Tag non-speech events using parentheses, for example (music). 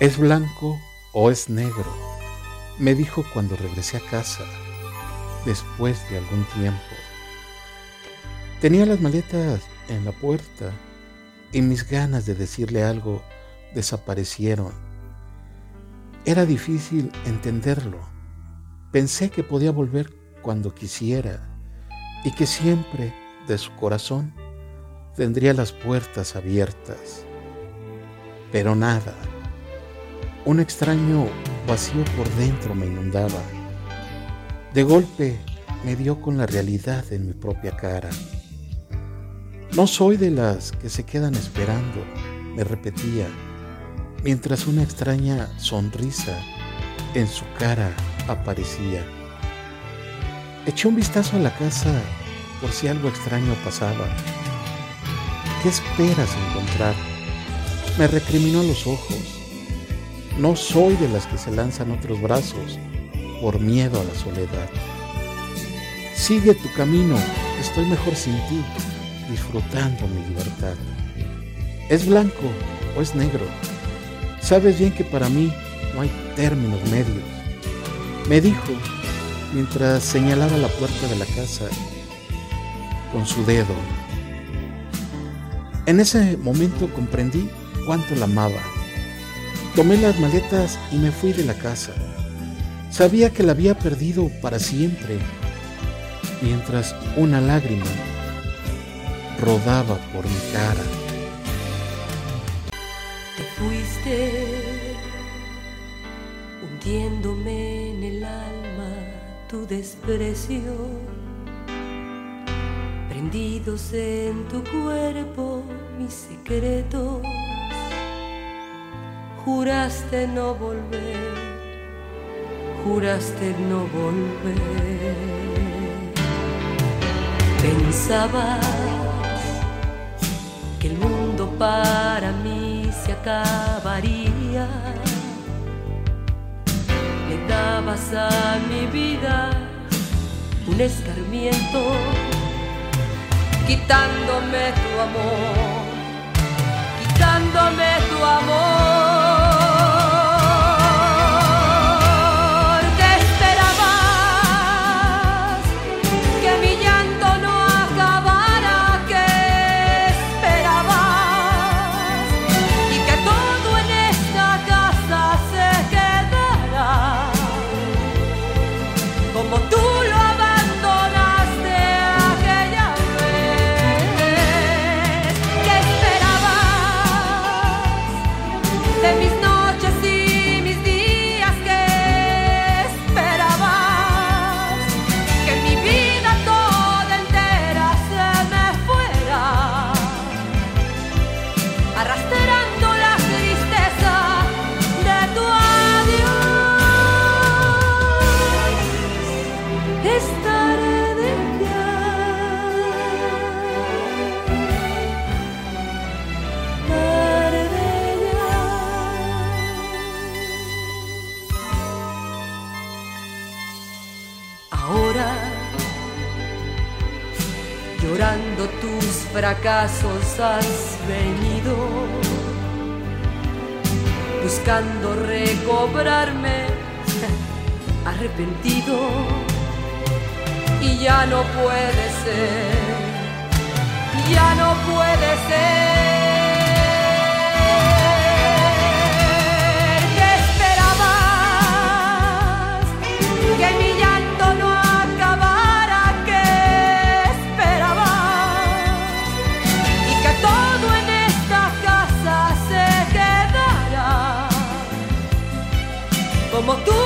¿Es blanco o es negro? Me dijo cuando regresé a casa, después de algún tiempo. Tenía las maletas en la puerta y mis ganas de decirle algo desaparecieron. Era difícil entenderlo. Pensé que podía volver cuando quisiera y que siempre de su corazón tendría las puertas abiertas. Pero nada. Un extraño vacío por dentro me inundaba. De golpe me dio con la realidad en mi propia cara. No soy de las que se quedan esperando, me repetía, mientras una extraña sonrisa en su cara aparecía. Eché un vistazo a la casa por si algo extraño pasaba. ¿Qué esperas encontrar? Me recriminó los ojos. No soy de las que se lanzan otros brazos por miedo a la soledad. Sigue tu camino, estoy mejor sin ti, disfrutando mi libertad. ¿Es blanco o es negro? Sabes bien que para mí no hay términos medios. Me dijo mientras señalaba la puerta de la casa con su dedo. En ese momento comprendí cuánto la amaba Tomé las maletas y me fui de la casa. Sabía que la había perdido para siempre, mientras una lágrima rodaba por mi cara. Te fuiste hundiéndome en el alma tu desprecio, prendidos en tu cuerpo mis secretos Juraste no volver, juraste no volver. Pensabas que el mundo para mí se acabaría. Le dabas a mi vida un escarmiento, quitándome tu llorando tus fracasos has venido, buscando recobrarme, (laughs) arrepentido, y ya no puede ser, ya no puede ser. como.